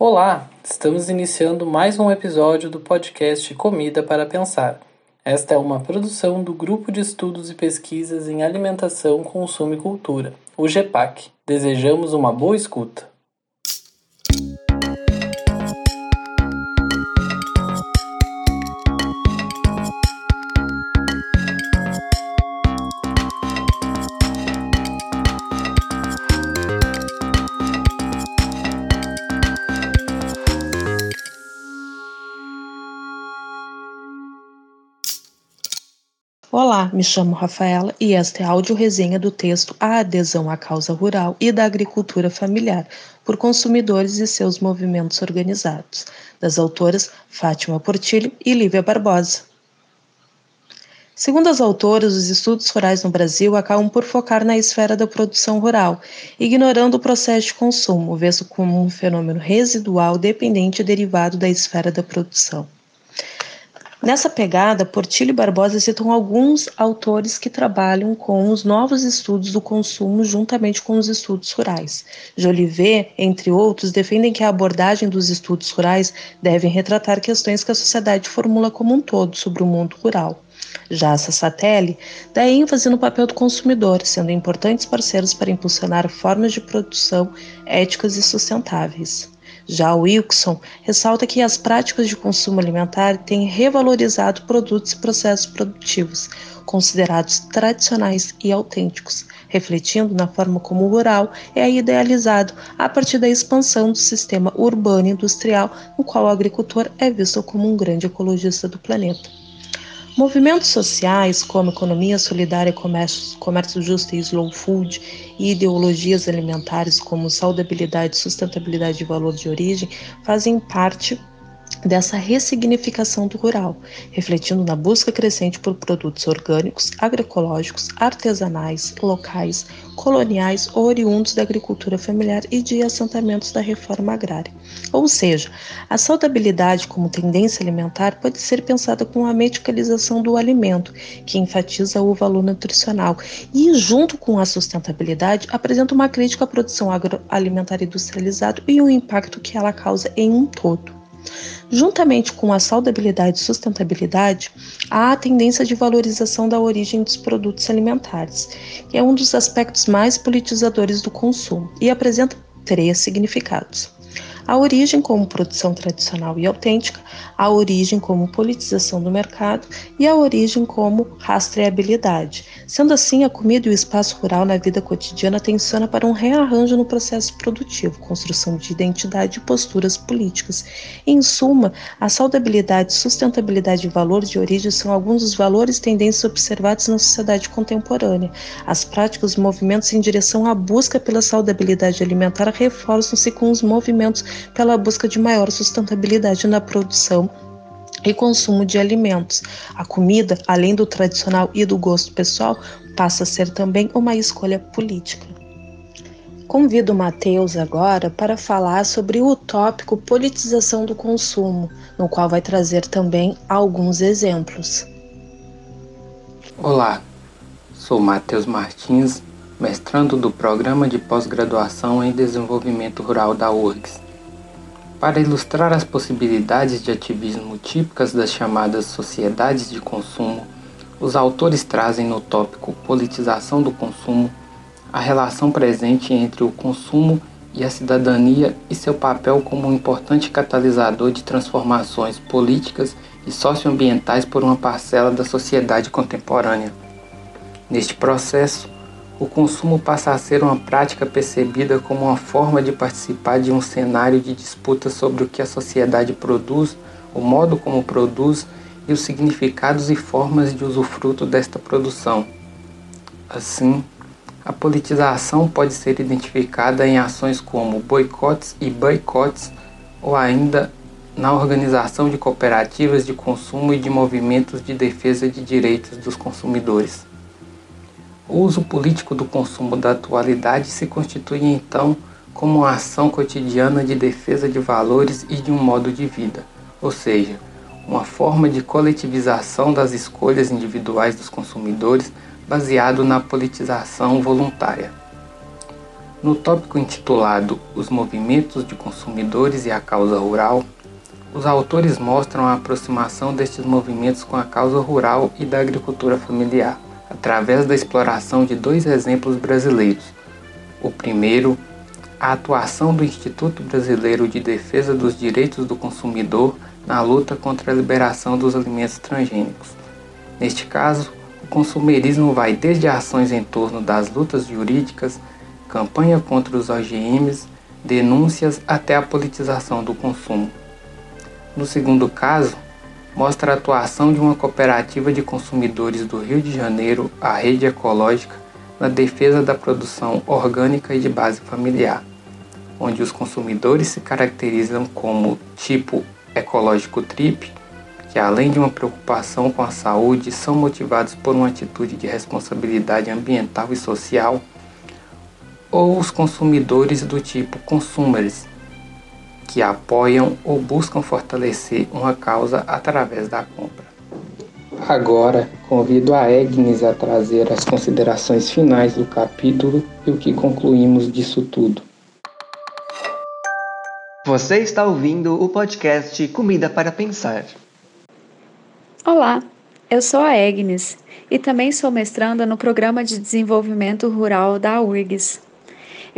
Olá, estamos iniciando mais um episódio do podcast Comida para Pensar. Esta é uma produção do Grupo de Estudos e Pesquisas em Alimentação, Consumo e Cultura, o GEPAC. Desejamos uma boa escuta. Olá, me chamo Rafaela e esta é a áudio-resenha do texto A Adesão à Causa Rural e da Agricultura Familiar por consumidores e seus movimentos organizados, das autoras Fátima Portilho e Lívia Barbosa. Segundo as autoras, os estudos rurais no Brasil acabam por focar na esfera da produção rural, ignorando o processo de consumo, visto como um fenômeno residual dependente e derivado da esfera da produção. Nessa pegada, Portilho e Barbosa citam alguns autores que trabalham com os novos estudos do consumo juntamente com os estudos rurais. Jolivet, entre outros, defendem que a abordagem dos estudos rurais devem retratar questões que a sociedade formula como um todo sobre o mundo rural. Já a Sassatelli dá ênfase no papel do consumidor, sendo importantes parceiros para impulsionar formas de produção éticas e sustentáveis. Já Wilson ressalta que as práticas de consumo alimentar têm revalorizado produtos e processos produtivos, considerados tradicionais e autênticos, refletindo na forma como o rural é idealizado a partir da expansão do sistema urbano industrial, no qual o agricultor é visto como um grande ecologista do planeta. Movimentos sociais como economia solidária, comércio, comércio justo e slow food e ideologias alimentares como saudabilidade, sustentabilidade e valor de origem fazem parte dessa ressignificação do rural, refletindo na busca crescente por produtos orgânicos, agroecológicos, artesanais, locais, coloniais ou oriundos da agricultura familiar e de assentamentos da reforma agrária. Ou seja, a saudabilidade como tendência alimentar pode ser pensada como a medicalização do alimento, que enfatiza o valor nutricional e, junto com a sustentabilidade, apresenta uma crítica à produção agroalimentar industrializada e o impacto que ela causa em um todo. Juntamente com a saudabilidade e sustentabilidade, há a tendência de valorização da origem dos produtos alimentares, que é um dos aspectos mais politizadores do consumo e apresenta três significados a origem como produção tradicional e autêntica, a origem como politização do mercado e a origem como rastreabilidade. Sendo assim, a comida e o espaço rural na vida cotidiana tensiona para um rearranjo no processo produtivo, construção de identidade e posturas políticas. Em suma, a saudabilidade, sustentabilidade e valor de origem são alguns dos valores tendências observados na sociedade contemporânea. As práticas e movimentos em direção à busca pela saudabilidade alimentar reforçam-se com os movimentos pela busca de maior sustentabilidade na produção e consumo de alimentos. A comida, além do tradicional e do gosto pessoal, passa a ser também uma escolha política. Convido Matheus agora para falar sobre o tópico politização do consumo, no qual vai trazer também alguns exemplos. Olá, sou Matheus Martins, mestrando do Programa de Pós-Graduação em Desenvolvimento Rural da URGS para ilustrar as possibilidades de ativismo típicas das chamadas sociedades de consumo, os autores trazem no tópico Politização do Consumo a relação presente entre o consumo e a cidadania e seu papel como um importante catalisador de transformações políticas e socioambientais por uma parcela da sociedade contemporânea. Neste processo, o consumo passa a ser uma prática percebida como uma forma de participar de um cenário de disputa sobre o que a sociedade produz, o modo como produz e os significados e formas de usufruto desta produção. Assim, a politização pode ser identificada em ações como boicotes e boicotes, ou ainda na organização de cooperativas de consumo e de movimentos de defesa de direitos dos consumidores. O uso político do consumo da atualidade se constitui então como uma ação cotidiana de defesa de valores e de um modo de vida, ou seja, uma forma de coletivização das escolhas individuais dos consumidores baseado na politização voluntária. No tópico intitulado Os movimentos de consumidores e a causa rural, os autores mostram a aproximação destes movimentos com a causa rural e da agricultura familiar, através da exploração de dois exemplos brasileiros. O primeiro, a atuação do Instituto Brasileiro de Defesa dos Direitos do Consumidor na luta contra a liberação dos alimentos transgênicos. Neste caso, o consumerismo vai desde ações em torno das lutas jurídicas, campanha contra os OGMs, denúncias até a politização do consumo. No segundo caso, mostra a atuação de uma cooperativa de consumidores do Rio de Janeiro, a Rede Ecológica, na defesa da produção orgânica e de base familiar, onde os consumidores se caracterizam como tipo ecológico TRIP, que além de uma preocupação com a saúde, são motivados por uma atitude de responsabilidade ambiental e social, ou os consumidores do tipo consumers, que apoiam ou buscam fortalecer uma causa através da compra. Agora, convido a Agnes a trazer as considerações finais do capítulo e o que concluímos disso tudo. Você está ouvindo o podcast Comida para Pensar. Olá, eu sou a Agnes e também sou mestranda no Programa de Desenvolvimento Rural da URGS.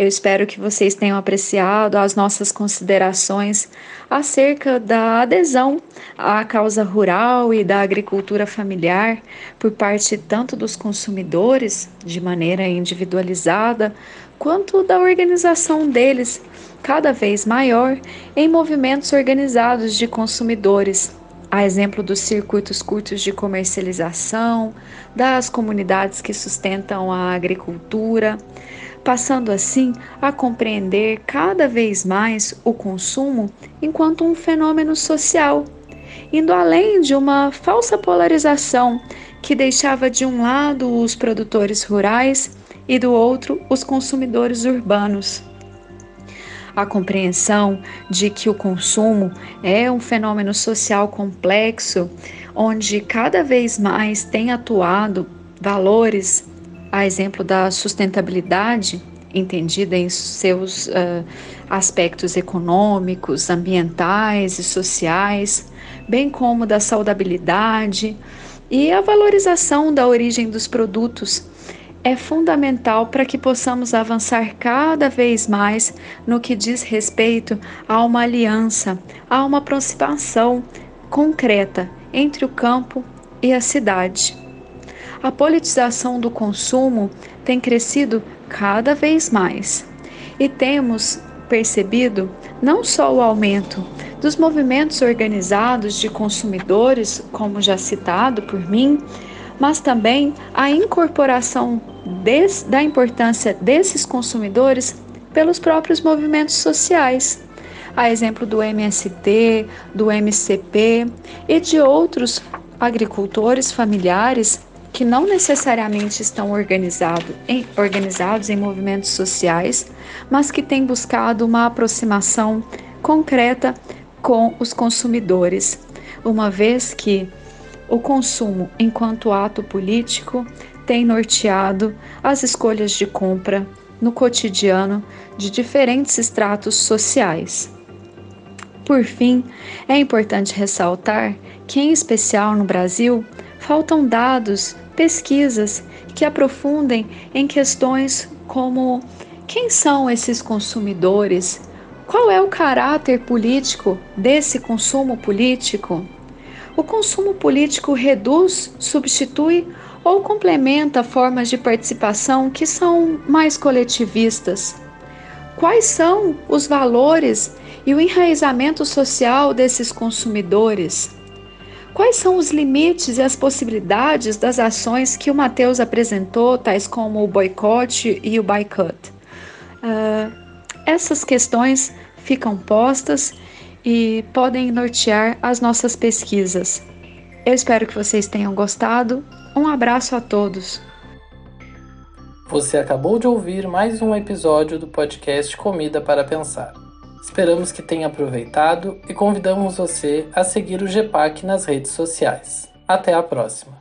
Eu espero que vocês tenham apreciado as nossas considerações acerca da adesão à causa rural e da agricultura familiar por parte tanto dos consumidores, de maneira individualizada, quanto da organização deles, cada vez maior, em movimentos organizados de consumidores. A exemplo dos circuitos curtos de comercialização, das comunidades que sustentam a agricultura, passando assim a compreender cada vez mais o consumo enquanto um fenômeno social, indo além de uma falsa polarização que deixava de um lado os produtores rurais e do outro os consumidores urbanos. A compreensão de que o consumo é um fenômeno social complexo, onde cada vez mais tem atuado valores a exemplo da sustentabilidade, entendida em seus uh, aspectos econômicos, ambientais e sociais, bem como da saudabilidade e a valorização da origem dos produtos, é fundamental para que possamos avançar cada vez mais no que diz respeito a uma aliança, a uma aproximação concreta entre o campo e a cidade. A politização do consumo tem crescido cada vez mais. E temos percebido não só o aumento dos movimentos organizados de consumidores, como já citado por mim, mas também a incorporação des, da importância desses consumidores pelos próprios movimentos sociais, a exemplo do MST, do MCP e de outros agricultores familiares que não necessariamente estão organizado em, organizados em movimentos sociais, mas que têm buscado uma aproximação concreta com os consumidores, uma vez que o consumo, enquanto ato político, tem norteado as escolhas de compra no cotidiano de diferentes estratos sociais. Por fim, é importante ressaltar que, em especial no Brasil, faltam dados, pesquisas que aprofundem em questões como quem são esses consumidores, qual é o caráter político desse consumo político. O consumo político reduz, substitui ou complementa formas de participação que são mais coletivistas. Quais são os valores e o enraizamento social desses consumidores? Quais são os limites e as possibilidades das ações que o Matheus apresentou, tais como o boicote e o boycott? Uh, essas questões ficam postas e podem nortear as nossas pesquisas. Eu espero que vocês tenham gostado. Um abraço a todos. Você acabou de ouvir mais um episódio do podcast Comida para Pensar. Esperamos que tenha aproveitado e convidamos você a seguir o GEPAC nas redes sociais. Até a próxima!